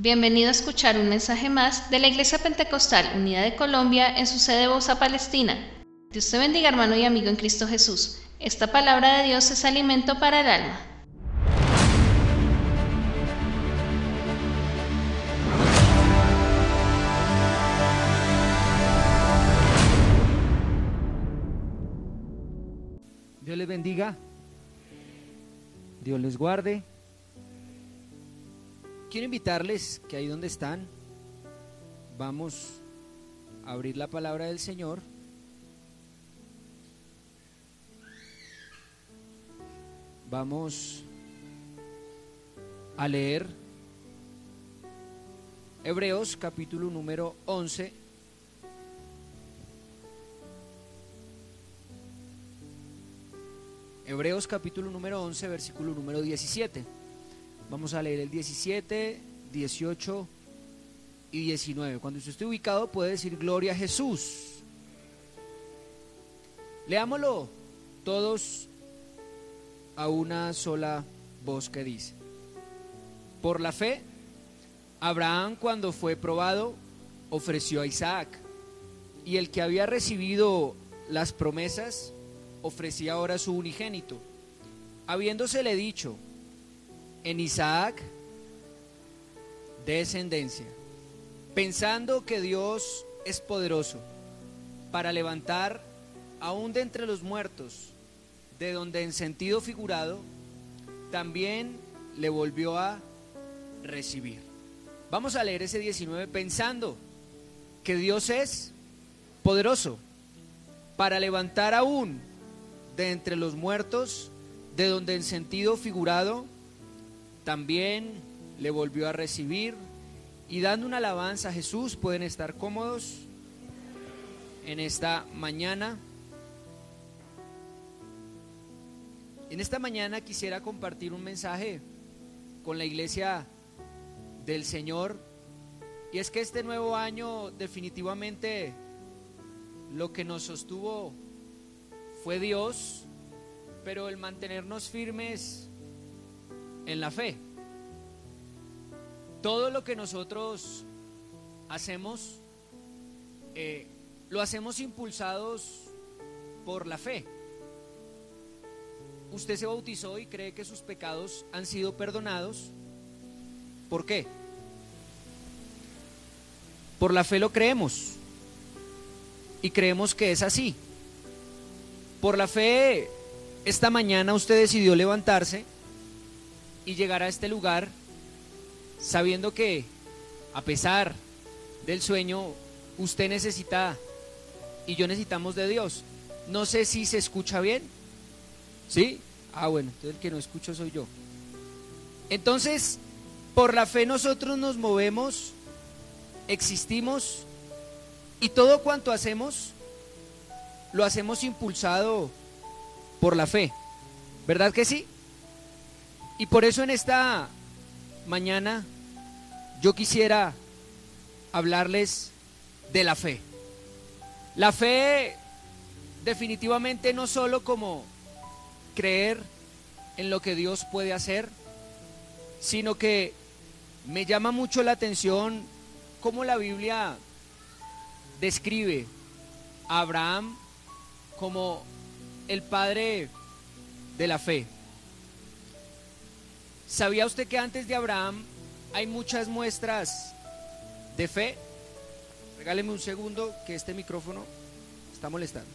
Bienvenido a escuchar un mensaje más de la Iglesia Pentecostal Unida de Colombia en su sede Bosa Palestina. Dios te bendiga hermano y amigo en Cristo Jesús. Esta palabra de Dios es alimento para el alma. Dios les bendiga. Dios les guarde. Quiero invitarles que ahí donde están, vamos a abrir la palabra del Señor. Vamos a leer Hebreos capítulo número 11. Hebreos capítulo número 11, versículo número 17. Vamos a leer el 17, 18 y 19. Cuando usted esté ubicado puede decir gloria a Jesús. Leámoslo todos a una sola voz que dice. Por la fe, Abraham cuando fue probado ofreció a Isaac. Y el que había recibido las promesas ofrecía ahora su unigénito. Habiéndosele dicho, en Isaac descendencia, pensando que Dios es poderoso para levantar aún de entre los muertos, de donde en sentido figurado también le volvió a recibir. Vamos a leer ese 19 pensando que Dios es poderoso para levantar aún de entre los muertos, de donde en sentido figurado también le volvió a recibir y dando una alabanza a Jesús pueden estar cómodos en esta mañana. En esta mañana quisiera compartir un mensaje con la iglesia del Señor y es que este nuevo año definitivamente lo que nos sostuvo fue Dios, pero el mantenernos firmes en la fe. Todo lo que nosotros hacemos, eh, lo hacemos impulsados por la fe. Usted se bautizó y cree que sus pecados han sido perdonados. ¿Por qué? Por la fe lo creemos. Y creemos que es así. Por la fe, esta mañana usted decidió levantarse y llegar a este lugar sabiendo que a pesar del sueño, usted necesita y yo necesitamos de Dios. No sé si se escucha bien. ¿Sí? Ah, bueno, entonces el que no escucho soy yo. Entonces, por la fe nosotros nos movemos, existimos y todo cuanto hacemos lo hacemos impulsado por la fe. ¿Verdad que sí? Y por eso en esta mañana yo quisiera hablarles de la fe. La fe definitivamente no solo como creer en lo que Dios puede hacer, sino que me llama mucho la atención cómo la Biblia describe a Abraham como el padre de la fe. ¿Sabía usted que antes de Abraham hay muchas muestras de fe? Regáleme un segundo que este micrófono está molestando.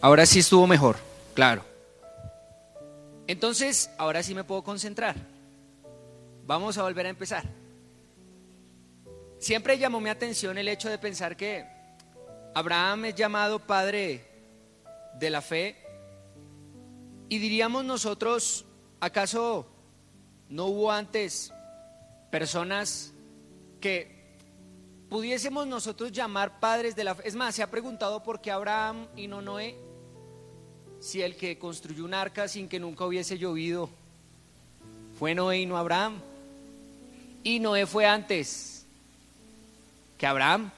Ahora sí estuvo mejor, claro. Entonces, ahora sí me puedo concentrar. Vamos a volver a empezar. Siempre llamó mi atención el hecho de pensar que Abraham es llamado padre de la fe. Y diríamos nosotros, ¿acaso no hubo antes personas que pudiésemos nosotros llamar padres de la fe? Es más, se ha preguntado por qué Abraham y no Noé si el que construyó un arca sin que nunca hubiese llovido fue Noé y no Abraham. Y Noé fue antes que Abraham.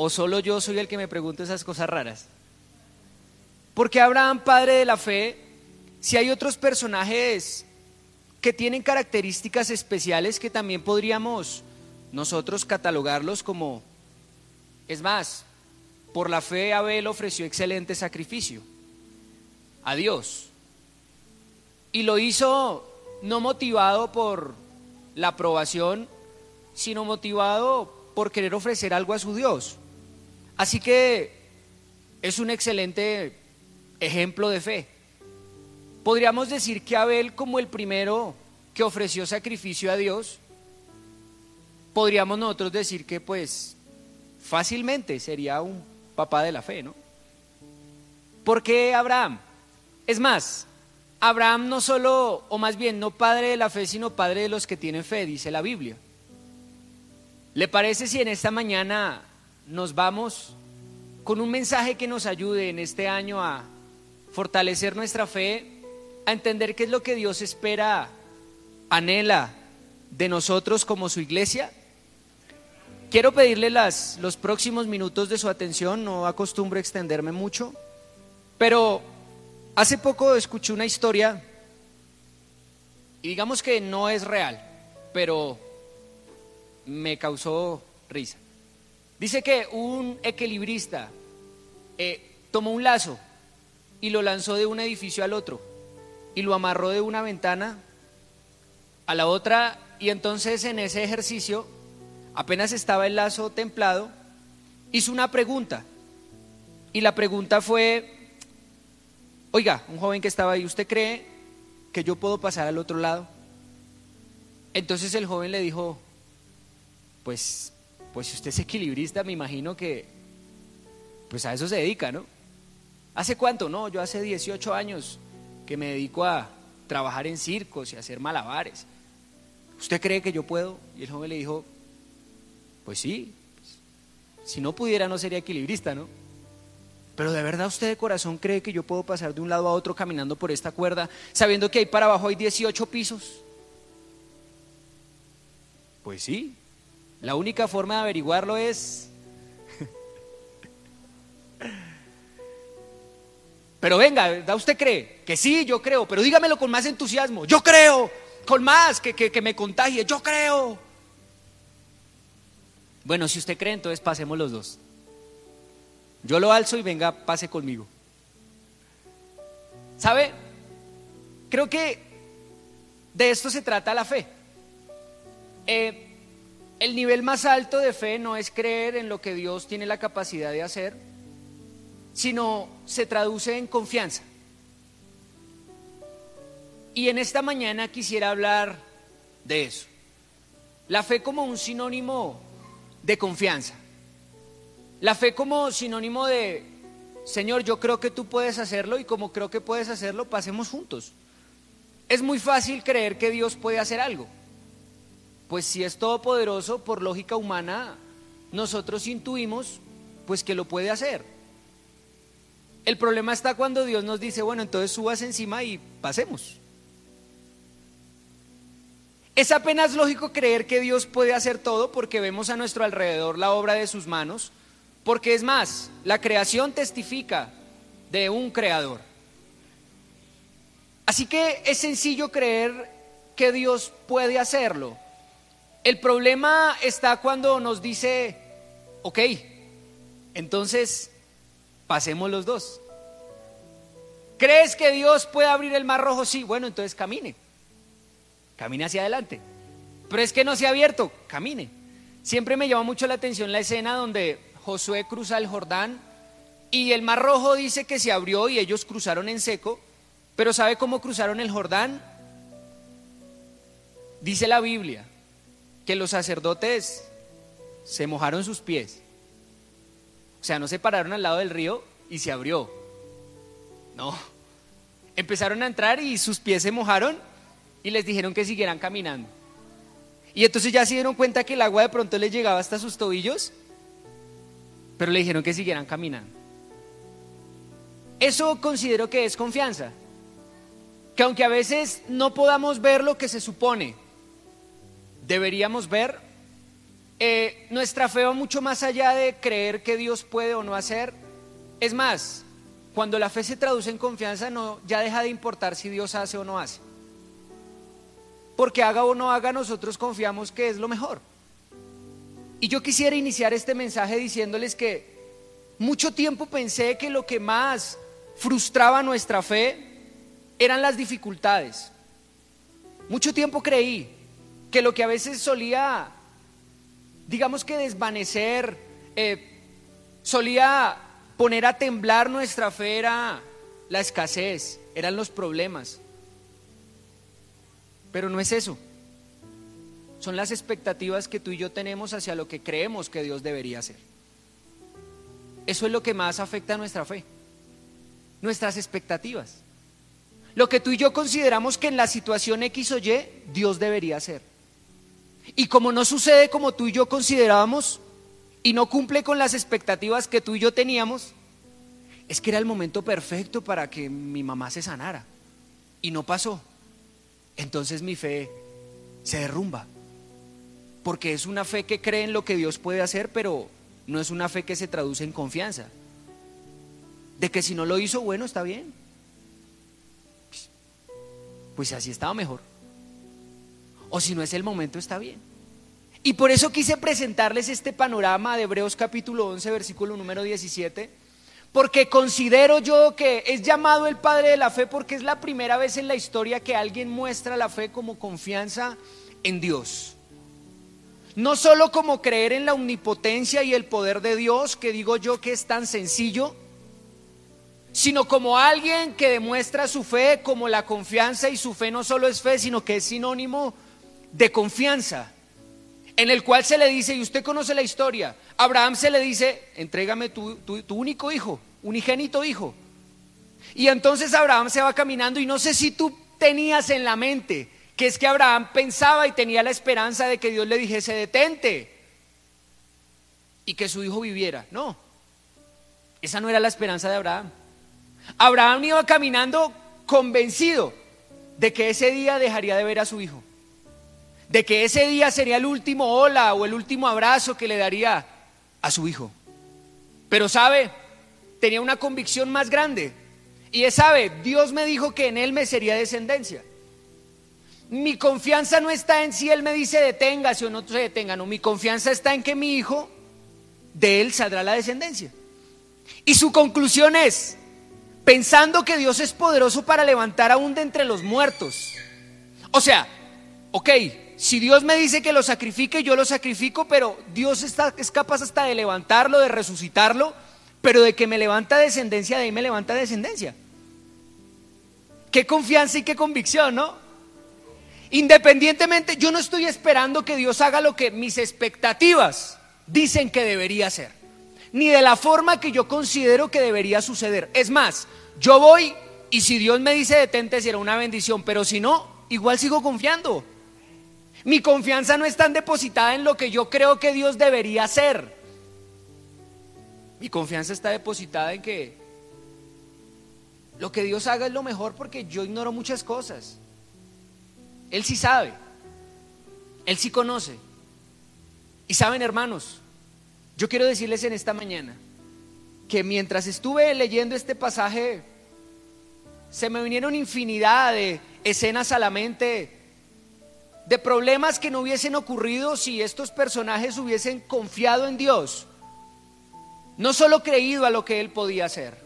¿O solo yo soy el que me pregunto esas cosas raras? ¿Por qué Abraham, padre de la fe, si hay otros personajes que tienen características especiales que también podríamos nosotros catalogarlos como, es más, por la fe Abel ofreció excelente sacrificio a Dios. Y lo hizo no motivado por la aprobación, sino motivado por querer ofrecer algo a su Dios. Así que es un excelente ejemplo de fe. Podríamos decir que Abel como el primero que ofreció sacrificio a Dios, podríamos nosotros decir que pues fácilmente sería un papá de la fe, ¿no? ¿Por qué Abraham? Es más, Abraham no solo, o más bien, no padre de la fe, sino padre de los que tienen fe, dice la Biblia. ¿Le parece si en esta mañana nos vamos con un mensaje que nos ayude en este año a fortalecer nuestra fe, a entender qué es lo que Dios espera, anhela de nosotros como su iglesia? Quiero pedirle las, los próximos minutos de su atención, no acostumbro extenderme mucho, pero hace poco escuché una historia y digamos que no es real, pero me causó risa. Dice que un equilibrista eh, tomó un lazo y lo lanzó de un edificio al otro y lo amarró de una ventana a la otra y entonces en ese ejercicio apenas estaba el lazo templado, hizo una pregunta. Y la pregunta fue, oiga, un joven que estaba ahí, ¿usted cree que yo puedo pasar al otro lado? Entonces el joven le dijo, pues, pues si usted es equilibrista, me imagino que, pues a eso se dedica, ¿no? ¿Hace cuánto? No, yo hace 18 años que me dedico a trabajar en circos y a hacer malabares. ¿Usted cree que yo puedo? Y el joven le dijo, pues sí, si no pudiera no sería equilibrista, ¿no? Pero de verdad usted de corazón cree que yo puedo pasar de un lado a otro caminando por esta cuerda, sabiendo que ahí para abajo hay 18 pisos. Pues sí, la única forma de averiguarlo es... Pero venga, ¿da usted cree? Que sí, yo creo, pero dígamelo con más entusiasmo. Yo creo, con más, que, que, que me contagie. Yo creo. Bueno, si usted cree, entonces pasemos los dos. Yo lo alzo y venga, pase conmigo. ¿Sabe? Creo que de esto se trata la fe. Eh, el nivel más alto de fe no es creer en lo que Dios tiene la capacidad de hacer, sino se traduce en confianza. Y en esta mañana quisiera hablar de eso. La fe como un sinónimo de confianza. La fe como sinónimo de, Señor, yo creo que tú puedes hacerlo y como creo que puedes hacerlo, pasemos juntos. Es muy fácil creer que Dios puede hacer algo. Pues si es todopoderoso, por lógica humana, nosotros intuimos pues que lo puede hacer. El problema está cuando Dios nos dice, bueno, entonces subas encima y pasemos. Es apenas lógico creer que Dios puede hacer todo porque vemos a nuestro alrededor la obra de sus manos, porque es más, la creación testifica de un creador. Así que es sencillo creer que Dios puede hacerlo. El problema está cuando nos dice, ok, entonces pasemos los dos. ¿Crees que Dios puede abrir el mar rojo? Sí, bueno, entonces camine camine hacia adelante. Pero es que no se ha abierto, camine. Siempre me llama mucho la atención la escena donde Josué cruza el Jordán y el Mar Rojo dice que se abrió y ellos cruzaron en seco, pero ¿sabe cómo cruzaron el Jordán? Dice la Biblia que los sacerdotes se mojaron sus pies. O sea, no se pararon al lado del río y se abrió. No. Empezaron a entrar y sus pies se mojaron y les dijeron que siguieran caminando. Y entonces ya se dieron cuenta que el agua de pronto les llegaba hasta sus tobillos, pero le dijeron que siguieran caminando. Eso considero que es confianza. Que aunque a veces no podamos ver lo que se supone, deberíamos ver, eh, nuestra fe va mucho más allá de creer que Dios puede o no hacer. Es más, cuando la fe se traduce en confianza, no, ya deja de importar si Dios hace o no hace. Porque haga o no haga, nosotros confiamos que es lo mejor. Y yo quisiera iniciar este mensaje diciéndoles que mucho tiempo pensé que lo que más frustraba nuestra fe eran las dificultades. Mucho tiempo creí que lo que a veces solía, digamos que desvanecer, eh, solía poner a temblar nuestra fe era la escasez, eran los problemas. Pero no es eso. Son las expectativas que tú y yo tenemos hacia lo que creemos que Dios debería hacer. Eso es lo que más afecta a nuestra fe. Nuestras expectativas. Lo que tú y yo consideramos que en la situación X o Y Dios debería hacer. Y como no sucede como tú y yo considerábamos y no cumple con las expectativas que tú y yo teníamos, es que era el momento perfecto para que mi mamá se sanara. Y no pasó. Entonces mi fe se derrumba. Porque es una fe que cree en lo que Dios puede hacer, pero no es una fe que se traduce en confianza. De que si no lo hizo, bueno, está bien. Pues así estaba mejor. O si no es el momento, está bien. Y por eso quise presentarles este panorama de Hebreos capítulo 11, versículo número 17, porque considero yo que es llamado el Padre de la Fe porque es la primera vez en la historia que alguien muestra la fe como confianza en Dios. No solo como creer en la omnipotencia y el poder de Dios, que digo yo que es tan sencillo, sino como alguien que demuestra su fe como la confianza y su fe no solo es fe, sino que es sinónimo de confianza, en el cual se le dice, y usted conoce la historia, Abraham se le dice, entrégame tu único hijo, unigénito hijo. Y entonces Abraham se va caminando y no sé si tú tenías en la mente que es que Abraham pensaba y tenía la esperanza de que Dios le dijese, detente, y que su hijo viviera. No, esa no era la esperanza de Abraham. Abraham iba caminando convencido de que ese día dejaría de ver a su hijo, de que ese día sería el último hola o el último abrazo que le daría a su hijo. Pero sabe, tenía una convicción más grande. Y es, sabe, Dios me dijo que en él me sería descendencia. Mi confianza no está en si él me dice deténgase o no se detenga, no, mi confianza está en que mi hijo, de él saldrá la descendencia. Y su conclusión es, pensando que Dios es poderoso para levantar aún de entre los muertos. O sea, ok, si Dios me dice que lo sacrifique, yo lo sacrifico, pero Dios está, es capaz hasta de levantarlo, de resucitarlo, pero de que me levanta descendencia, de ahí me levanta descendencia. Qué confianza y qué convicción, ¿no? Independientemente, yo no estoy esperando que Dios haga lo que mis expectativas dicen que debería hacer, ni de la forma que yo considero que debería suceder. Es más, yo voy y si Dios me dice detente será una bendición, pero si no, igual sigo confiando. Mi confianza no es tan depositada en lo que yo creo que Dios debería hacer. Mi confianza está depositada en que lo que Dios haga es lo mejor porque yo ignoro muchas cosas. Él sí sabe. Él sí conoce. Y saben, hermanos, yo quiero decirles en esta mañana que mientras estuve leyendo este pasaje, se me vinieron infinidad de escenas a la mente de problemas que no hubiesen ocurrido si estos personajes hubiesen confiado en Dios, no solo creído a lo que Él podía hacer.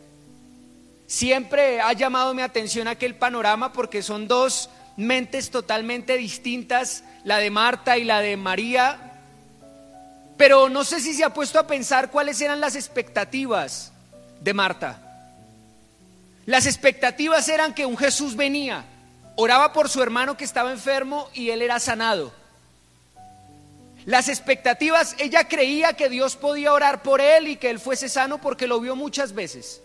Siempre ha llamado mi atención aquel panorama porque son dos mentes totalmente distintas, la de Marta y la de María. Pero no sé si se ha puesto a pensar cuáles eran las expectativas de Marta. Las expectativas eran que un Jesús venía, oraba por su hermano que estaba enfermo y él era sanado. Las expectativas, ella creía que Dios podía orar por él y que él fuese sano porque lo vio muchas veces.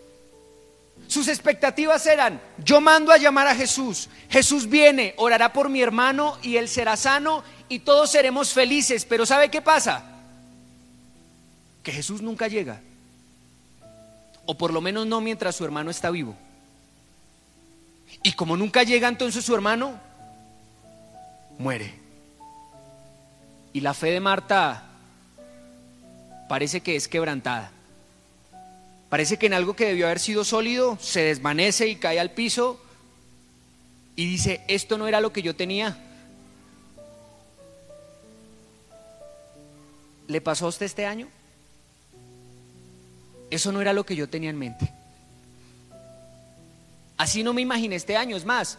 Sus expectativas eran, yo mando a llamar a Jesús, Jesús viene, orará por mi hermano y él será sano y todos seremos felices, pero ¿sabe qué pasa? Que Jesús nunca llega, o por lo menos no mientras su hermano está vivo. Y como nunca llega entonces su hermano, muere. Y la fe de Marta parece que es quebrantada. Parece que en algo que debió haber sido sólido se desvanece y cae al piso y dice, esto no era lo que yo tenía. ¿Le pasó a usted este año? Eso no era lo que yo tenía en mente. Así no me imaginé este año, es más,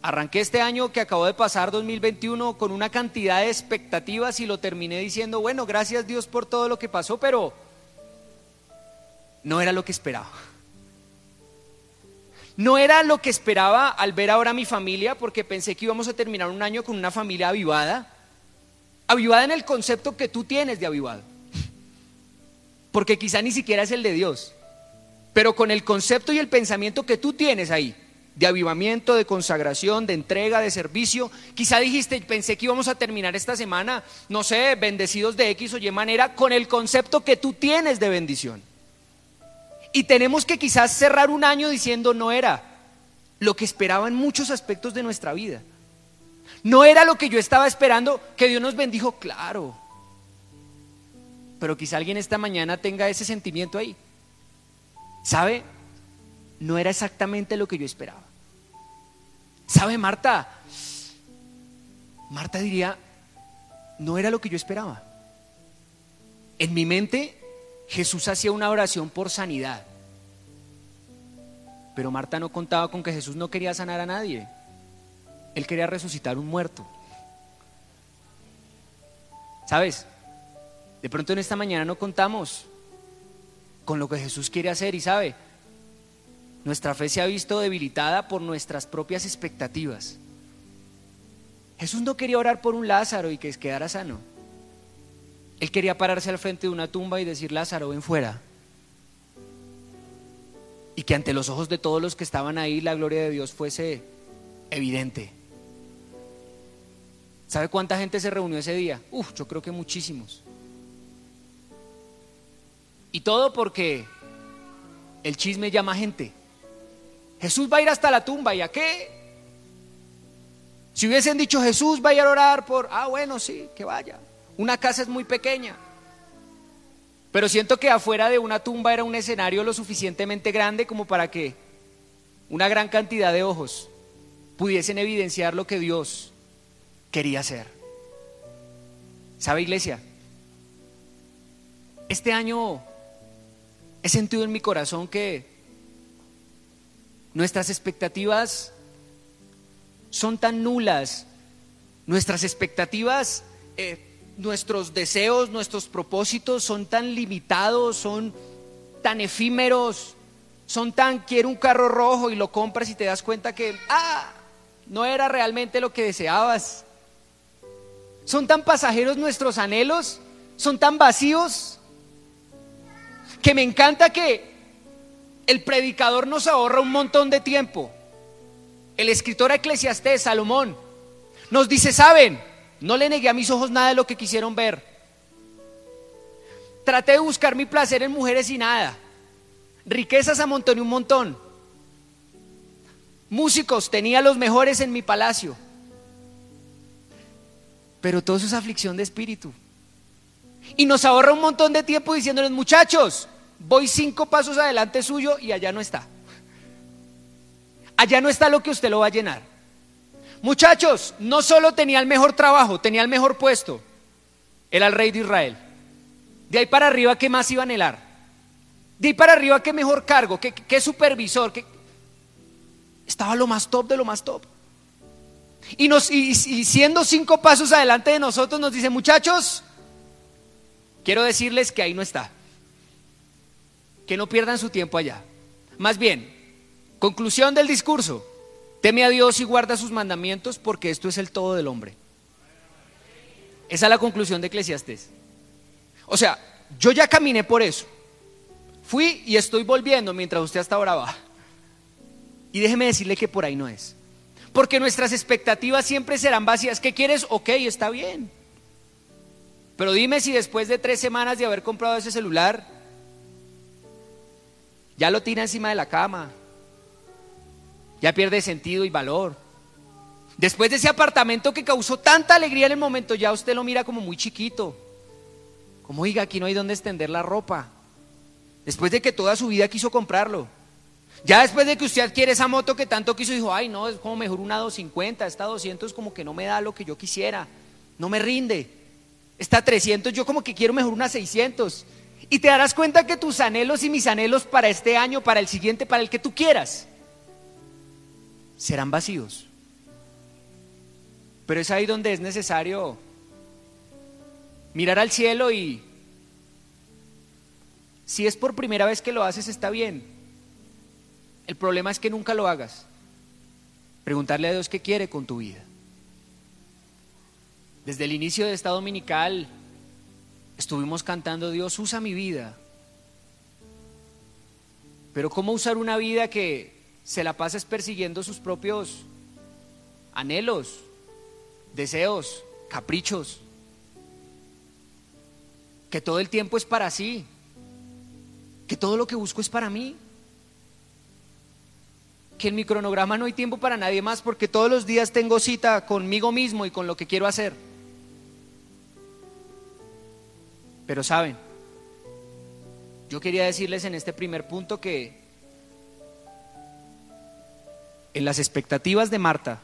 arranqué este año que acabó de pasar, 2021, con una cantidad de expectativas y lo terminé diciendo, bueno, gracias Dios por todo lo que pasó, pero no era lo que esperaba. No era lo que esperaba al ver ahora a mi familia, porque pensé que íbamos a terminar un año con una familia avivada. Avivada en el concepto que tú tienes de avivado. Porque quizá ni siquiera es el de Dios. Pero con el concepto y el pensamiento que tú tienes ahí, de avivamiento, de consagración, de entrega, de servicio. Quizá dijiste, pensé que íbamos a terminar esta semana, no sé, bendecidos de X o Y manera, con el concepto que tú tienes de bendición. Y tenemos que quizás cerrar un año diciendo no era lo que esperaba en muchos aspectos de nuestra vida. No era lo que yo estaba esperando, que Dios nos bendijo, claro. Pero quizá alguien esta mañana tenga ese sentimiento ahí. ¿Sabe? No era exactamente lo que yo esperaba. ¿Sabe, Marta? Marta diría, no era lo que yo esperaba. En mi mente Jesús hacía una oración por sanidad. Pero Marta no contaba con que Jesús no quería sanar a nadie. Él quería resucitar un muerto. ¿Sabes? De pronto en esta mañana no contamos con lo que Jesús quiere hacer y sabe, nuestra fe se ha visto debilitada por nuestras propias expectativas. Jesús no quería orar por un Lázaro y que quedara sano. Él quería pararse al frente de una tumba y decir, Lázaro, ven fuera. Y que ante los ojos de todos los que estaban ahí la gloria de Dios fuese evidente. ¿Sabe cuánta gente se reunió ese día? Uf, yo creo que muchísimos. Y todo porque el chisme llama gente. Jesús va a ir hasta la tumba, ¿y a qué? Si hubiesen dicho Jesús va a ir a orar por, ah, bueno, sí, que vaya. Una casa es muy pequeña. Pero siento que afuera de una tumba era un escenario lo suficientemente grande como para que una gran cantidad de ojos pudiesen evidenciar lo que Dios quería hacer. ¿Sabe, iglesia? Este año he sentido en mi corazón que nuestras expectativas son tan nulas, nuestras expectativas eh, nuestros deseos, nuestros propósitos son tan limitados, son tan efímeros, son tan, quiero un carro rojo y lo compras y te das cuenta que, ah, no era realmente lo que deseabas. Son tan pasajeros nuestros anhelos, son tan vacíos, que me encanta que el predicador nos ahorra un montón de tiempo. El escritor eclesiastés, Salomón, nos dice, ¿saben? No le negué a mis ojos nada de lo que quisieron ver. Traté de buscar mi placer en mujeres y nada. Riquezas amontoné un montón. Músicos tenía los mejores en mi palacio. Pero todo eso es aflicción de espíritu. Y nos ahorra un montón de tiempo diciéndoles, muchachos, voy cinco pasos adelante suyo y allá no está. Allá no está lo que usted lo va a llenar. Muchachos, no solo tenía el mejor trabajo, tenía el mejor puesto. Era el rey de Israel. De ahí para arriba, ¿qué más iba a anhelar? De ahí para arriba, ¿qué mejor cargo? ¿Qué, supervisor? ¿Qué? Estaba lo más top de lo más top. Y, nos, y siendo cinco pasos adelante de nosotros, nos dice, muchachos, quiero decirles que ahí no está. Que no pierdan su tiempo allá. Más bien, conclusión del discurso. Teme a Dios y guarda sus mandamientos porque esto es el todo del hombre. Esa es la conclusión de Eclesiastés. O sea, yo ya caminé por eso. Fui y estoy volviendo mientras usted hasta ahora va. Y déjeme decirle que por ahí no es. Porque nuestras expectativas siempre serán vacías. ¿Qué quieres? Ok, está bien. Pero dime si después de tres semanas de haber comprado ese celular, ya lo tira encima de la cama, ya pierde sentido y valor. Después de ese apartamento que causó tanta alegría en el momento, ya usted lo mira como muy chiquito. Como, oiga, aquí no hay donde extender la ropa. Después de que toda su vida quiso comprarlo. Ya después de que usted adquiere esa moto que tanto quiso, dijo, ay no, es como mejor una 250, esta 200 como que no me da lo que yo quisiera, no me rinde. Esta 300 yo como que quiero mejor una 600. Y te darás cuenta que tus anhelos y mis anhelos para este año, para el siguiente, para el que tú quieras, serán vacíos. Pero es ahí donde es necesario mirar al cielo y si es por primera vez que lo haces está bien. El problema es que nunca lo hagas. Preguntarle a Dios qué quiere con tu vida. Desde el inicio de esta dominical estuvimos cantando, Dios usa mi vida. Pero ¿cómo usar una vida que se la pasa persiguiendo sus propios anhelos, deseos, caprichos? Que todo el tiempo es para sí, que todo lo que busco es para mí, que en mi cronograma no hay tiempo para nadie más porque todos los días tengo cita conmigo mismo y con lo que quiero hacer. Pero saben, yo quería decirles en este primer punto que en las expectativas de Marta,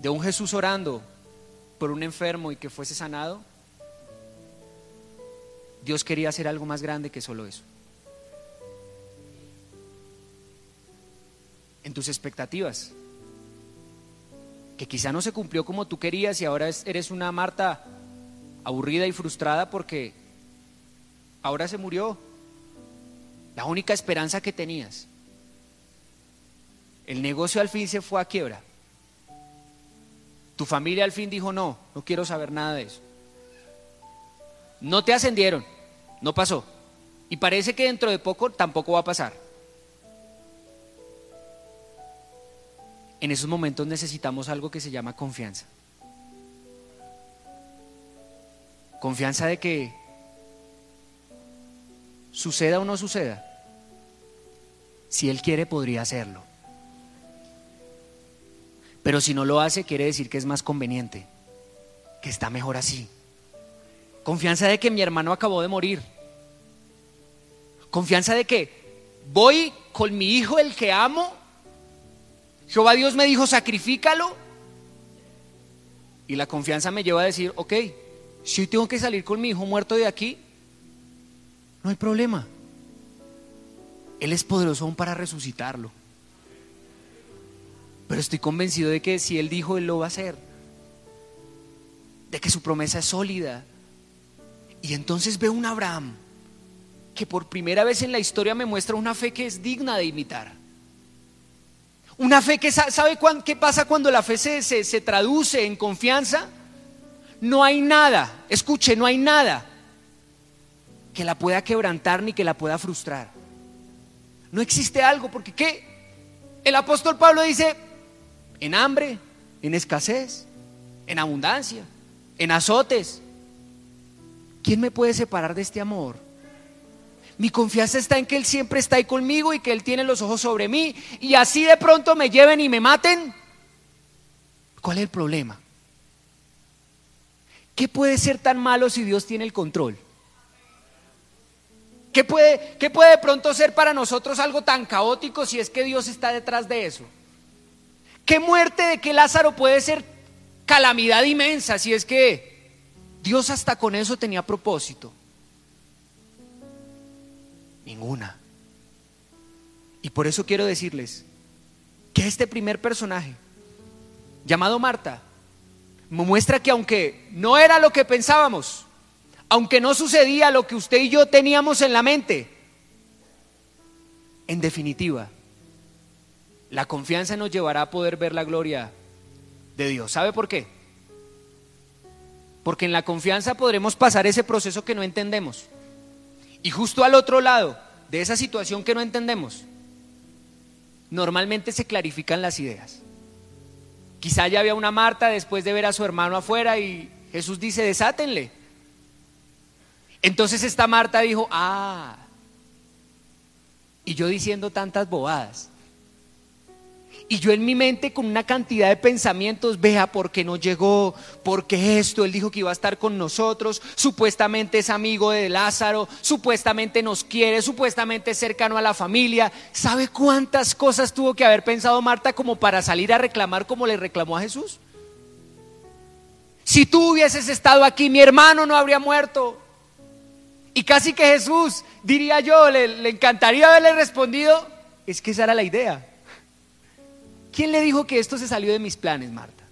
de un Jesús orando por un enfermo y que fuese sanado, Dios quería hacer algo más grande que solo eso. En tus expectativas, que quizá no se cumplió como tú querías y ahora eres una Marta aburrida y frustrada porque ahora se murió. La única esperanza que tenías. El negocio al fin se fue a quiebra. Tu familia al fin dijo, no, no quiero saber nada de eso. No te ascendieron, no pasó. Y parece que dentro de poco tampoco va a pasar. En esos momentos necesitamos algo que se llama confianza. Confianza de que suceda o no suceda, si Él quiere podría hacerlo. Pero si no lo hace, quiere decir que es más conveniente, que está mejor así. Confianza de que mi hermano acabó de morir. Confianza de que voy con mi hijo, el que amo. Jehová Dios me dijo, sacrifícalo. Y la confianza me lleva a decir, ok, si hoy tengo que salir con mi hijo muerto de aquí, no hay problema. Él es poderoso aún para resucitarlo. Pero estoy convencido de que si Él dijo, Él lo va a hacer. De que su promesa es sólida. Y entonces veo un Abraham que por primera vez en la historia me muestra una fe que es digna de imitar. Una fe que sabe qué pasa cuando la fe se, se traduce en confianza no hay nada, escuche, no hay nada que la pueda quebrantar ni que la pueda frustrar. No existe algo, porque ¿qué? El apóstol Pablo dice, en hambre, en escasez, en abundancia, en azotes. ¿Quién me puede separar de este amor? Mi confianza está en que Él siempre está ahí conmigo y que Él tiene los ojos sobre mí y así de pronto me lleven y me maten. ¿Cuál es el problema? ¿Qué puede ser tan malo si Dios tiene el control? ¿Qué puede, ¿Qué puede de pronto ser para nosotros algo tan caótico si es que Dios está detrás de eso? ¿Qué muerte de qué Lázaro puede ser calamidad inmensa si es que Dios hasta con eso tenía propósito? Ninguna. Y por eso quiero decirles que este primer personaje, llamado Marta, muestra que aunque no era lo que pensábamos, aunque no sucedía lo que usted y yo teníamos en la mente, en definitiva, la confianza nos llevará a poder ver la gloria de Dios. ¿Sabe por qué? Porque en la confianza podremos pasar ese proceso que no entendemos. Y justo al otro lado de esa situación que no entendemos, normalmente se clarifican las ideas. Quizá ya había una Marta después de ver a su hermano afuera y Jesús dice, desátenle. Entonces esta Marta dijo, ah, y yo diciendo tantas bobadas. Y yo en mi mente con una cantidad de pensamientos, vea por qué no llegó, por qué esto, él dijo que iba a estar con nosotros, supuestamente es amigo de Lázaro, supuestamente nos quiere, supuestamente es cercano a la familia. ¿Sabe cuántas cosas tuvo que haber pensado Marta como para salir a reclamar como le reclamó a Jesús? Si tú hubieses estado aquí, mi hermano no habría muerto. Y casi que Jesús, diría yo, le, le encantaría haberle respondido, es que esa era la idea. ¿Quién le dijo que esto se salió de mis planes, Marta?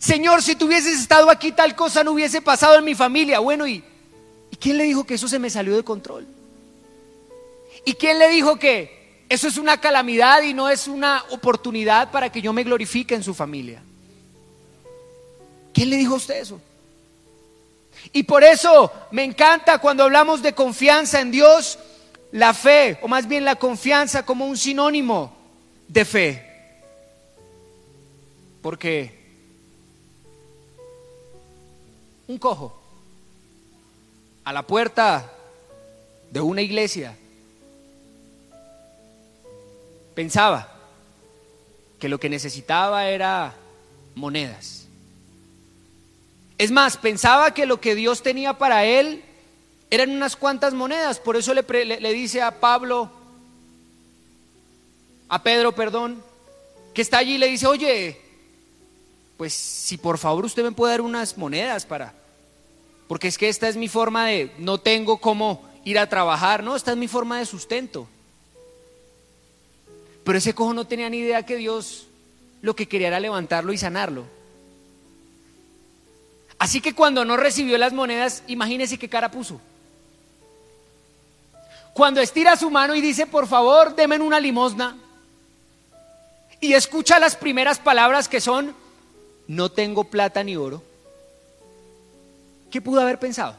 Señor, si tú hubieses estado aquí, tal cosa no hubiese pasado en mi familia. Bueno, ¿y, ¿y quién le dijo que eso se me salió de control? ¿Y quién le dijo que eso es una calamidad y no es una oportunidad para que yo me glorifique en su familia? ¿Quién le dijo a usted eso? Y por eso me encanta cuando hablamos de confianza en Dios, la fe, o más bien la confianza como un sinónimo de fe. Porque un cojo a la puerta de una iglesia pensaba que lo que necesitaba era monedas. Es más, pensaba que lo que Dios tenía para él eran unas cuantas monedas. Por eso le, le, dice a Pablo, a Pedro, perdón, que está allí le dice, oye, pues si por favor usted me puede dar unas monedas para, porque es que esta es mi forma de, no tengo cómo ir a trabajar, no, esta es mi forma de sustento. Pero ese cojo no tenía ni idea que Dios lo que quería era levantarlo y sanarlo. Así que cuando no recibió las monedas, imagínese qué cara puso. Cuando estira su mano y dice, por favor, denme una limosna, y escucha las primeras palabras que son, no tengo plata ni oro, ¿qué pudo haber pensado?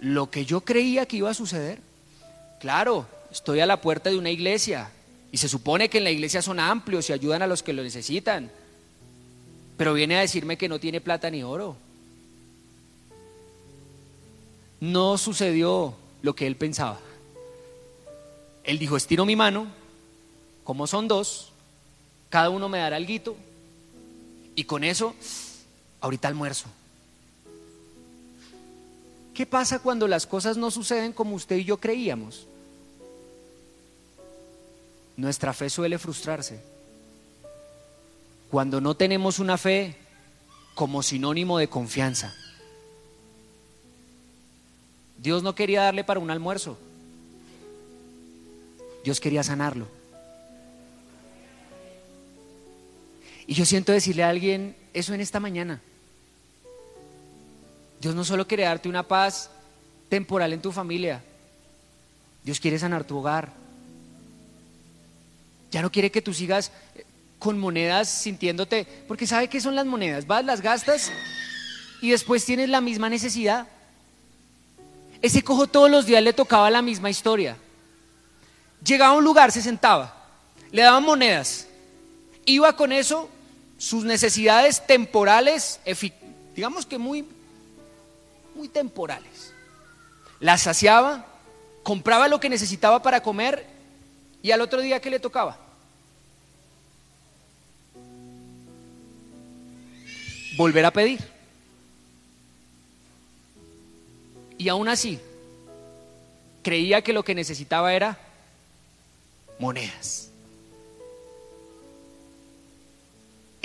Lo que yo creía que iba a suceder. Claro, estoy a la puerta de una iglesia y se supone que en la iglesia son amplios y ayudan a los que lo necesitan, pero viene a decirme que no tiene plata ni oro. No sucedió lo que él pensaba. Él dijo, estiro mi mano, como son dos, cada uno me dará algo y con eso, ahorita almuerzo. ¿Qué pasa cuando las cosas no suceden como usted y yo creíamos? Nuestra fe suele frustrarse. Cuando no tenemos una fe como sinónimo de confianza. Dios no quería darle para un almuerzo. Dios quería sanarlo. Y yo siento decirle a alguien eso en esta mañana. Dios no solo quiere darte una paz temporal en tu familia, Dios quiere sanar tu hogar. Ya no quiere que tú sigas eh, con monedas sintiéndote, porque sabe qué son las monedas, vas, las gastas y después tienes la misma necesidad. Ese cojo todos los días le tocaba la misma historia. Llegaba a un lugar, se sentaba, le daban monedas, iba con eso sus necesidades temporales, digamos que muy, muy temporales. Las saciaba, compraba lo que necesitaba para comer y al otro día que le tocaba. Volver a pedir. Y aún así, creía que lo que necesitaba era monedas.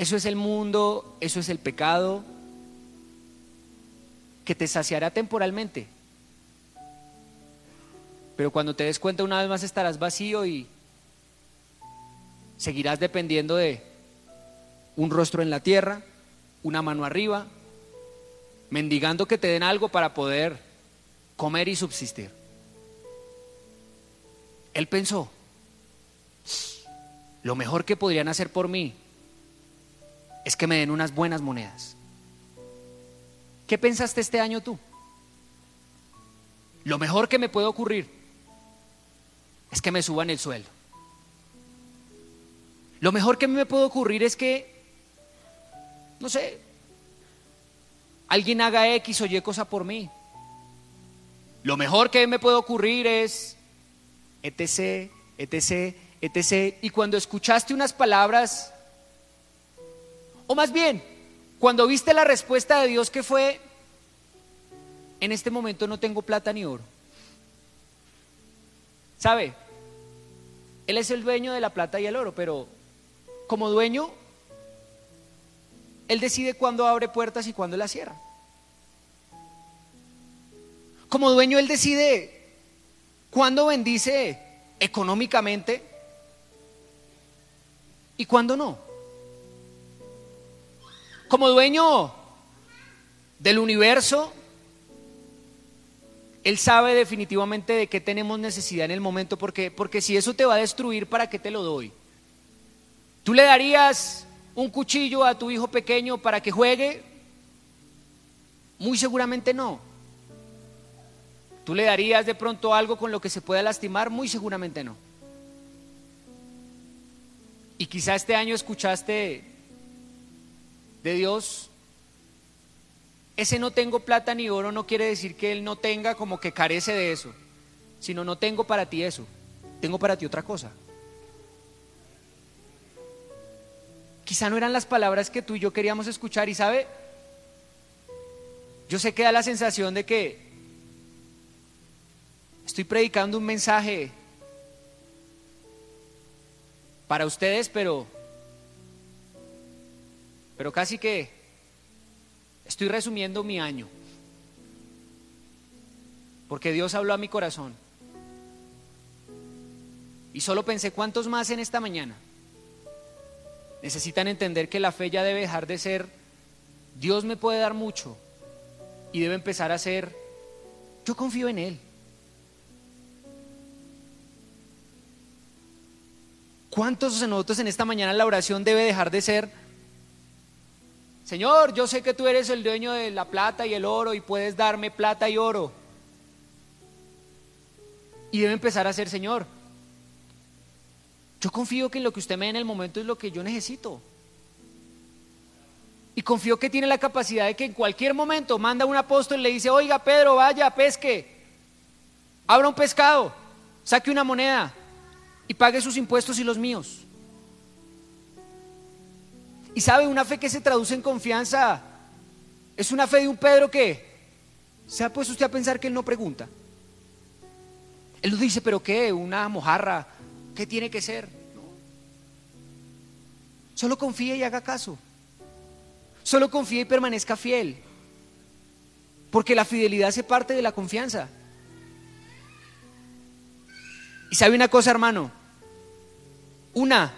Eso es el mundo, eso es el pecado, que te saciará temporalmente. Pero cuando te des cuenta una vez más estarás vacío y seguirás dependiendo de un rostro en la tierra, una mano arriba, mendigando que te den algo para poder comer y subsistir. Él pensó, lo mejor que podrían hacer por mí es que me den unas buenas monedas. ¿Qué pensaste este año tú? Lo mejor que me puede ocurrir es que me suban el sueldo. Lo mejor que me puede ocurrir es que, no sé, alguien haga X o Y cosa por mí. Lo mejor que me puede ocurrir es etc, etc., etc. Y cuando escuchaste unas palabras, o más bien, cuando viste la respuesta de Dios que fue, en este momento no tengo plata ni oro. ¿Sabe? Él es el dueño de la plata y el oro, pero como dueño, Él decide cuándo abre puertas y cuándo las cierra. Como dueño, Él decide cuándo bendice económicamente y cuándo no. Como dueño del universo, Él sabe definitivamente de qué tenemos necesidad en el momento, porque, porque si eso te va a destruir, ¿para qué te lo doy? ¿Tú le darías un cuchillo a tu hijo pequeño para que juegue? Muy seguramente no. ¿Tú le darías de pronto algo con lo que se pueda lastimar? Muy seguramente no. Y quizá este año escuchaste de Dios, ese no tengo plata ni oro no quiere decir que Él no tenga como que carece de eso, sino no tengo para ti eso, tengo para ti otra cosa. Quizá no eran las palabras que tú y yo queríamos escuchar y sabe, yo sé que da la sensación de que Estoy predicando un mensaje para ustedes, pero pero casi que estoy resumiendo mi año. Porque Dios habló a mi corazón. Y solo pensé, ¿cuántos más en esta mañana necesitan entender que la fe ya debe dejar de ser, Dios me puede dar mucho, y debe empezar a ser, yo confío en Él. ¿Cuántos de nosotros en esta mañana la oración debe dejar de ser, Señor, yo sé que tú eres el dueño de la plata y el oro y puedes darme plata y oro? Y debe empezar a ser, Señor, yo confío que lo que usted me da en el momento es lo que yo necesito. Y confío que tiene la capacidad de que en cualquier momento manda un apóstol y le dice, oiga Pedro, vaya, pesque, abra un pescado, saque una moneda, y pague sus impuestos y los míos. Y sabe, una fe que se traduce en confianza es una fe de un Pedro que se ha puesto usted a pensar que él no pregunta. Él nos dice, pero ¿qué? Una mojarra, ¿qué tiene que ser? Solo confíe y haga caso. Solo confíe y permanezca fiel. Porque la fidelidad hace parte de la confianza. Y sabe una cosa, hermano, una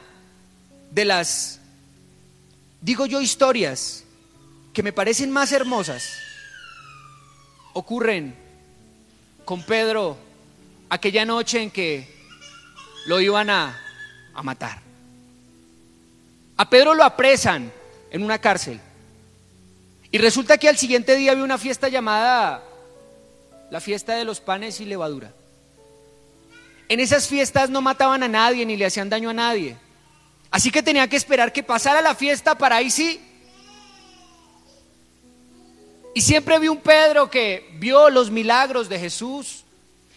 de las, digo yo, historias que me parecen más hermosas ocurren con Pedro aquella noche en que lo iban a, a matar. A Pedro lo apresan en una cárcel. Y resulta que al siguiente día había una fiesta llamada la fiesta de los panes y levadura. En esas fiestas no mataban a nadie ni le hacían daño a nadie. Así que tenía que esperar que pasara la fiesta para ahí sí. Y siempre vi un Pedro que vio los milagros de Jesús,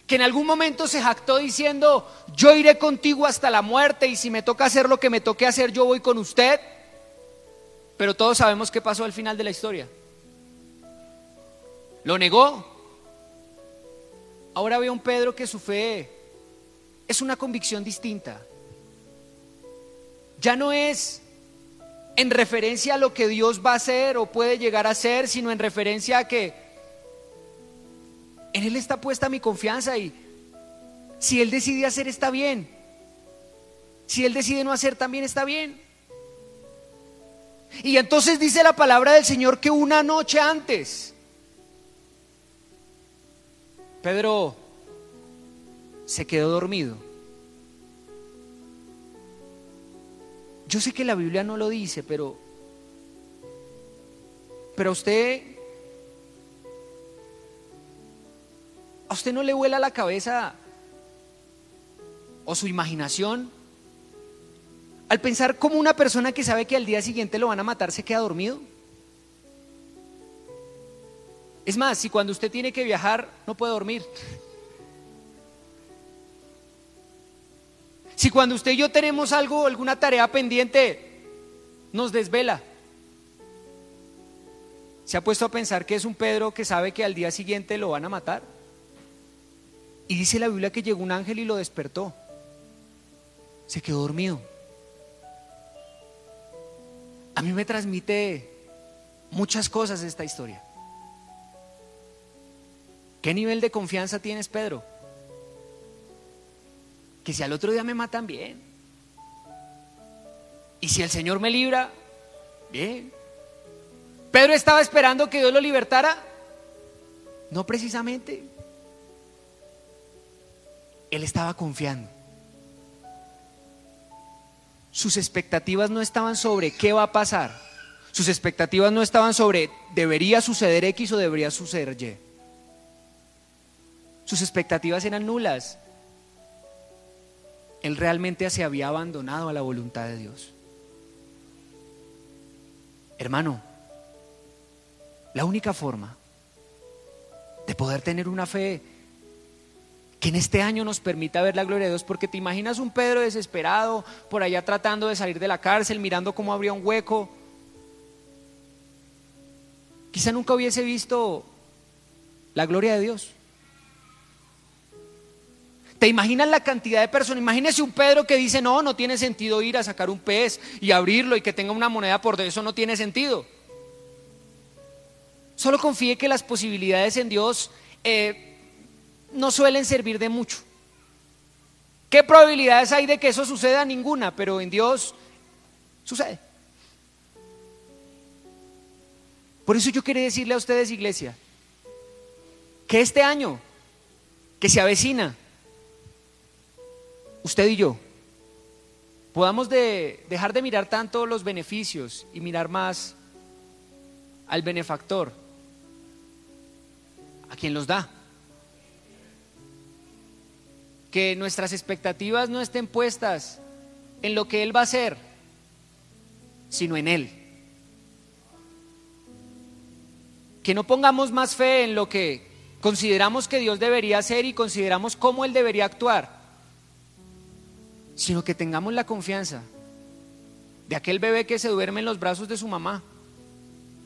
que en algún momento se jactó diciendo, yo iré contigo hasta la muerte y si me toca hacer lo que me toque hacer, yo voy con usted. Pero todos sabemos qué pasó al final de la historia. Lo negó. Ahora veo un Pedro que su fe es una convicción distinta. Ya no es en referencia a lo que Dios va a hacer o puede llegar a ser, sino en referencia a que en Él está puesta mi confianza y si Él decide hacer está bien. Si Él decide no hacer también está bien. Y entonces dice la palabra del Señor que una noche antes, Pedro se quedó dormido. Yo sé que la Biblia no lo dice, pero pero a usted a usted no le vuela la cabeza o su imaginación al pensar como una persona que sabe que al día siguiente lo van a matar se queda dormido. Es más, si cuando usted tiene que viajar no puede dormir. Si cuando usted y yo tenemos algo, alguna tarea pendiente, nos desvela. ¿Se ha puesto a pensar que es un Pedro que sabe que al día siguiente lo van a matar? Y dice la Biblia que llegó un ángel y lo despertó. Se quedó dormido. A mí me transmite muchas cosas esta historia. ¿Qué nivel de confianza tienes, Pedro? Que si al otro día me matan, bien. Y si el Señor me libra, bien. Pedro estaba esperando que Dios lo libertara. No precisamente. Él estaba confiando. Sus expectativas no estaban sobre qué va a pasar. Sus expectativas no estaban sobre debería suceder X o debería suceder Y. Sus expectativas eran nulas. Él realmente se había abandonado a la voluntad de Dios. Hermano, la única forma de poder tener una fe que en este año nos permita ver la gloria de Dios, porque te imaginas un Pedro desesperado por allá tratando de salir de la cárcel, mirando cómo abría un hueco. Quizá nunca hubiese visto la gloria de Dios. ¿Te imaginas la cantidad de personas? Imagínese un Pedro que dice, no, no tiene sentido ir a sacar un pez y abrirlo y que tenga una moneda por eso no tiene sentido. Solo confíe que las posibilidades en Dios eh, no suelen servir de mucho. ¿Qué probabilidades hay de que eso suceda? Ninguna, pero en Dios sucede. Por eso yo quería decirle a ustedes, iglesia, que este año que se avecina, usted y yo, podamos de, dejar de mirar tanto los beneficios y mirar más al benefactor, a quien los da. Que nuestras expectativas no estén puestas en lo que Él va a hacer, sino en Él. Que no pongamos más fe en lo que consideramos que Dios debería hacer y consideramos cómo Él debería actuar, sino que tengamos la confianza de aquel bebé que se duerme en los brazos de su mamá.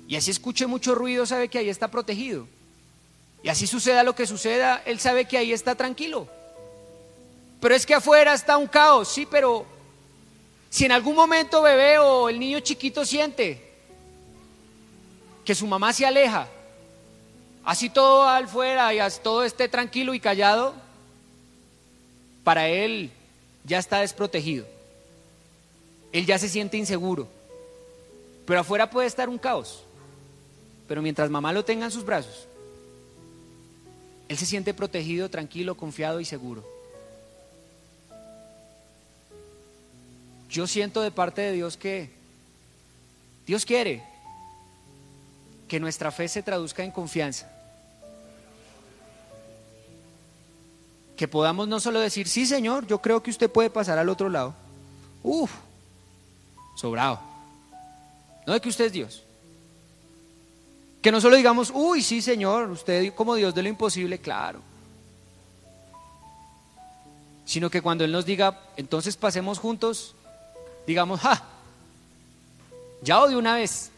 Y así escuche mucho ruido, sabe que ahí está protegido. Y así suceda lo que suceda, él sabe que ahí está tranquilo. Pero es que afuera está un caos, sí, pero si en algún momento bebé o el niño chiquito siente que su mamá se aleja, así todo al fuera y todo esté tranquilo y callado, para él ya está desprotegido. Él ya se siente inseguro. Pero afuera puede estar un caos. Pero mientras mamá lo tenga en sus brazos, él se siente protegido, tranquilo, confiado y seguro. Yo siento de parte de Dios que Dios quiere que nuestra fe se traduzca en confianza. Que podamos no solo decir, sí Señor, yo creo que usted puede pasar al otro lado. Uf, sobrado. No de que usted es Dios. Que no solo digamos, uy, sí, Señor, usted como Dios de lo imposible, claro. Sino que cuando Él nos diga, entonces pasemos juntos, digamos, ja, ya o de una vez.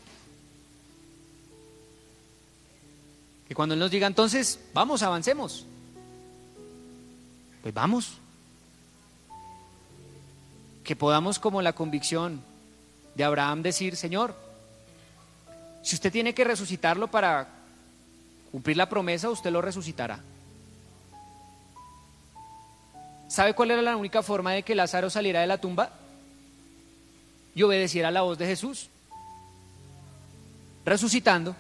Que cuando Él nos diga, entonces, vamos, avancemos. Pues vamos. Que podamos como la convicción de Abraham decir, Señor, si usted tiene que resucitarlo para cumplir la promesa, usted lo resucitará. ¿Sabe cuál era la única forma de que Lázaro saliera de la tumba? Y obedeciera la voz de Jesús. Resucitando.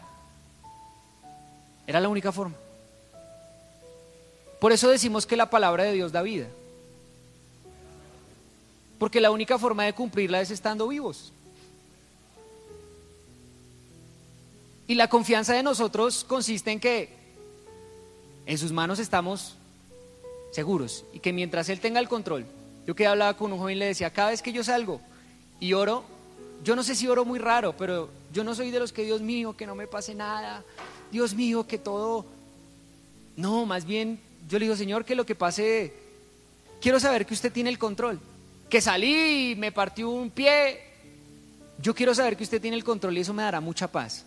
Era la única forma. Por eso decimos que la palabra de Dios da vida. Porque la única forma de cumplirla es estando vivos. Y la confianza de nosotros consiste en que en sus manos estamos seguros y que mientras Él tenga el control, yo que hablaba con un joven le decía, cada vez que yo salgo y oro, yo no sé si oro muy raro, pero yo no soy de los que Dios mío, que no me pase nada, Dios mío, que todo... No, más bien yo le digo, Señor, que lo que pase, quiero saber que usted tiene el control. que salí y me partió un pie. Yo quiero saber que usted tiene el control y eso me dará mucha paz,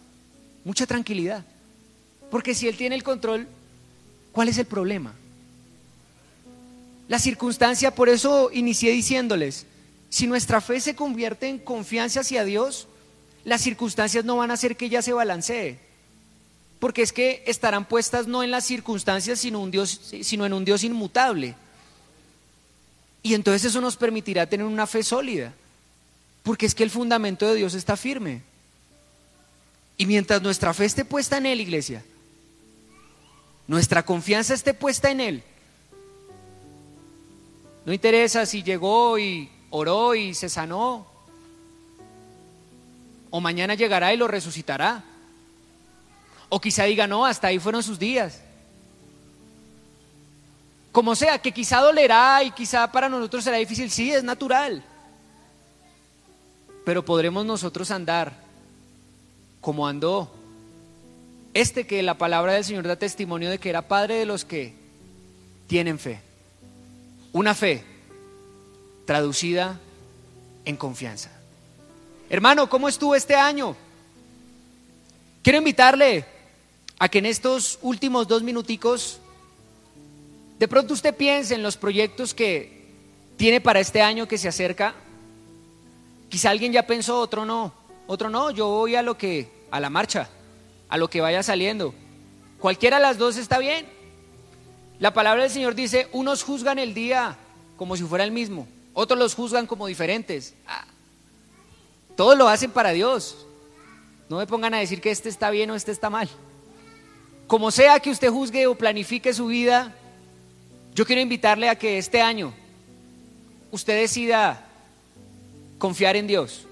mucha tranquilidad. Porque si Él tiene el control, ¿cuál es el problema? La circunstancia, por eso inicié diciéndoles, si nuestra fe se convierte en confianza hacia Dios, las circunstancias no van a hacer que ella se balancee. Porque es que estarán puestas no en las circunstancias, sino, un Dios, sino en un Dios inmutable. Y entonces eso nos permitirá tener una fe sólida. Porque es que el fundamento de Dios está firme. Y mientras nuestra fe esté puesta en Él, iglesia, nuestra confianza esté puesta en Él, no interesa si llegó y oró y se sanó, o mañana llegará y lo resucitará. O quizá diga, no, hasta ahí fueron sus días. Como sea, que quizá dolerá y quizá para nosotros será difícil, sí, es natural. Pero podremos nosotros andar como andó este que la palabra del Señor da testimonio de que era padre de los que tienen fe. Una fe traducida en confianza. Hermano, ¿cómo estuvo este año? Quiero invitarle a que en estos últimos dos minuticos, de pronto usted piense en los proyectos que tiene para este año que se acerca. Quizá alguien ya pensó, otro no, otro no, yo voy a lo que, a la marcha, a lo que vaya saliendo. Cualquiera de las dos está bien. La palabra del Señor dice, unos juzgan el día como si fuera el mismo, otros los juzgan como diferentes. Ah, todos lo hacen para Dios. No me pongan a decir que este está bien o este está mal. Como sea que usted juzgue o planifique su vida, yo quiero invitarle a que este año usted decida confiar en Dios.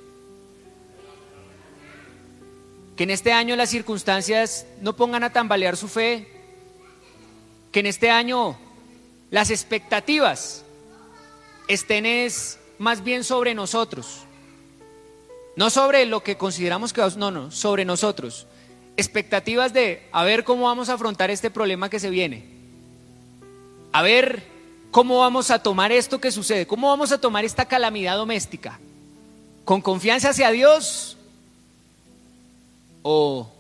Que en este año las circunstancias no pongan a tambalear su fe. Que en este año las expectativas estén es más bien sobre nosotros. No sobre lo que consideramos que no, no, sobre nosotros. Expectativas de a ver cómo vamos a afrontar este problema que se viene. A ver cómo vamos a tomar esto que sucede, cómo vamos a tomar esta calamidad doméstica. ¿Con confianza hacia Dios? ¿O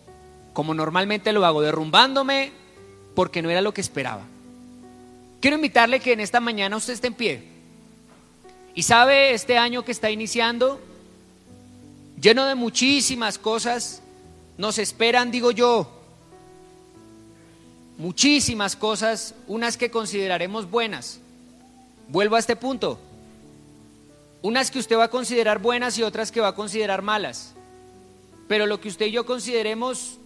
como normalmente lo hago, derrumbándome porque no era lo que esperaba? Quiero invitarle que en esta mañana usted esté en pie. Y sabe, este año que está iniciando, lleno de muchísimas cosas, nos esperan, digo yo, muchísimas cosas, unas que consideraremos buenas. Vuelvo a este punto. Unas que usted va a considerar buenas y otras que va a considerar malas. Pero lo que usted y yo consideremos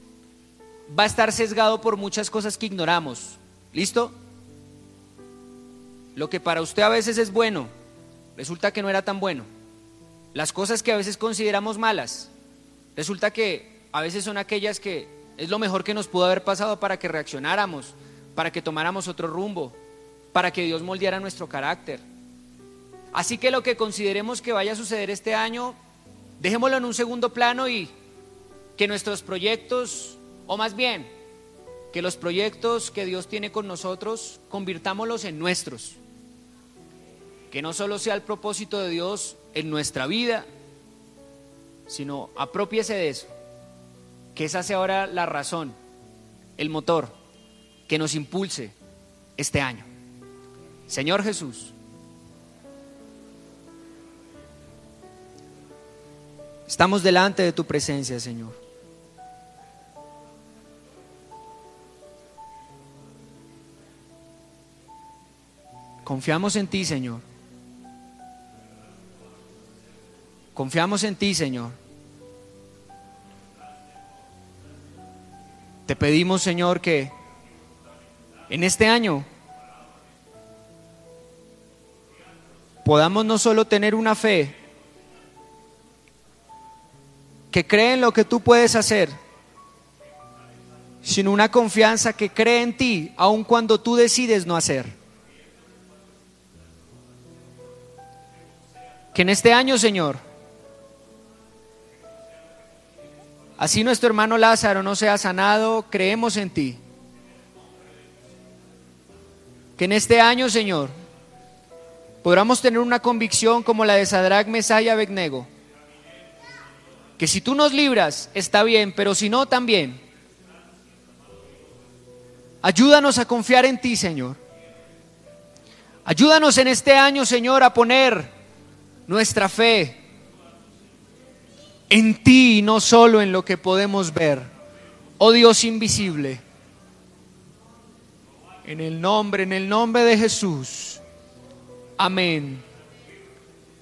va a estar sesgado por muchas cosas que ignoramos. ¿Listo? Lo que para usted a veces es bueno, resulta que no era tan bueno. Las cosas que a veces consideramos malas, resulta que a veces son aquellas que es lo mejor que nos pudo haber pasado para que reaccionáramos, para que tomáramos otro rumbo, para que Dios moldeara nuestro carácter. Así que lo que consideremos que vaya a suceder este año, dejémoslo en un segundo plano y que nuestros proyectos, o más bien, que los proyectos que Dios tiene con nosotros, convirtámoslos en nuestros. Que no solo sea el propósito de Dios en nuestra vida, sino apropiese de eso. Que esa sea ahora la razón, el motor que nos impulse este año. Señor Jesús, estamos delante de tu presencia, Señor. Confiamos en ti, Señor. Confiamos en ti, Señor. Te pedimos, Señor, que en este año podamos no solo tener una fe que cree en lo que tú puedes hacer, sino una confianza que cree en ti, aun cuando tú decides no hacer. Que en este año, Señor, Así nuestro hermano Lázaro no sea sanado, creemos en ti. Que en este año, Señor, podamos tener una convicción como la de Sadrach, Mesach y Abednego, que si tú nos libras, está bien, pero si no, también. Ayúdanos a confiar en ti, Señor. Ayúdanos en este año, Señor, a poner nuestra fe en ti y no solo en lo que podemos ver. Oh Dios invisible. En el nombre, en el nombre de Jesús. Amén.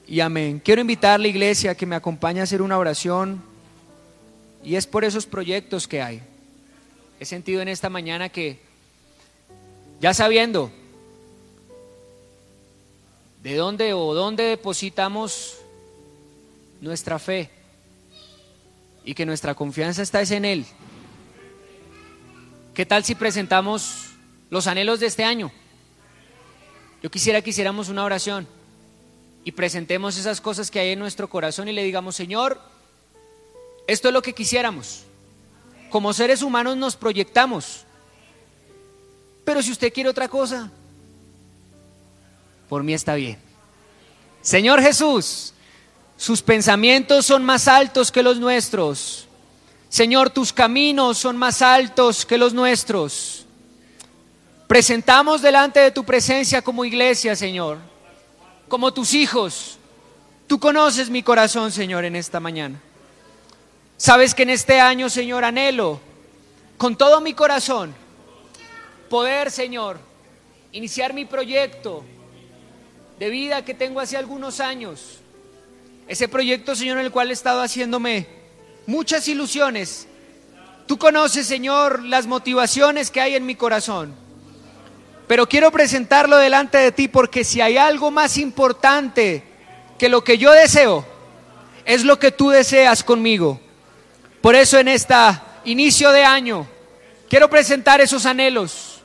Y amén. Quiero invitar a la iglesia a que me acompañe a hacer una oración. Y es por esos proyectos que hay. He sentido en esta mañana que, ya sabiendo de dónde o dónde depositamos nuestra fe y que nuestra confianza está es en Él. ¿Qué tal si presentamos los anhelos de este año? Yo quisiera que hiciéramos una oración y presentemos esas cosas que hay en nuestro corazón y le digamos, Señor, esto es lo que quisiéramos. Como seres humanos nos proyectamos. Pero si usted quiere otra cosa, por mí está bien. Señor Jesús, sus pensamientos son más altos que los nuestros. Señor, tus caminos son más altos que los nuestros. Presentamos delante de tu presencia como iglesia, Señor, como tus hijos. Tú conoces mi corazón, Señor, en esta mañana. Sabes que en este año, Señor, anhelo con todo mi corazón poder, Señor, iniciar mi proyecto de vida que tengo hace algunos años. Ese proyecto, Señor, en el cual he estado haciéndome muchas ilusiones. Tú conoces, Señor, las motivaciones que hay en mi corazón. Pero quiero presentarlo delante de ti porque si hay algo más importante que lo que yo deseo, es lo que tú deseas conmigo. Por eso en esta inicio de año quiero presentar esos anhelos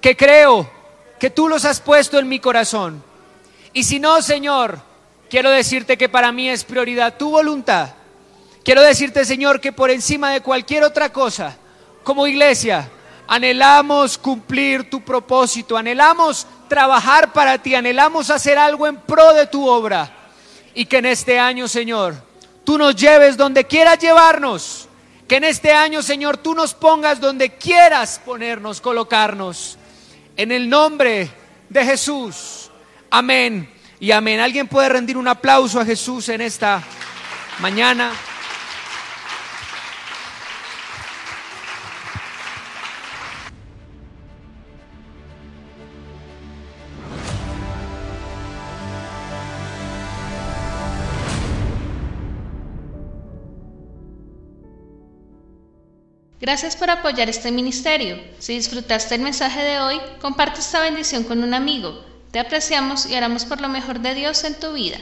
que creo que tú los has puesto en mi corazón. Y si no, Señor, quiero decirte que para mí es prioridad tu voluntad. Quiero decirte, Señor, que por encima de cualquier otra cosa, como iglesia, anhelamos cumplir tu propósito, anhelamos trabajar para ti, anhelamos hacer algo en pro de tu obra. Y que en este año, Señor, tú nos lleves donde quieras llevarnos. Que en este año, Señor, tú nos pongas donde quieras ponernos, colocarnos. En el nombre de Jesús. Amén y amén. ¿Alguien puede rendir un aplauso a Jesús en esta mañana? Gracias por apoyar este ministerio. Si disfrutaste el mensaje de hoy, comparte esta bendición con un amigo. Te apreciamos y oramos por lo mejor de Dios en tu vida.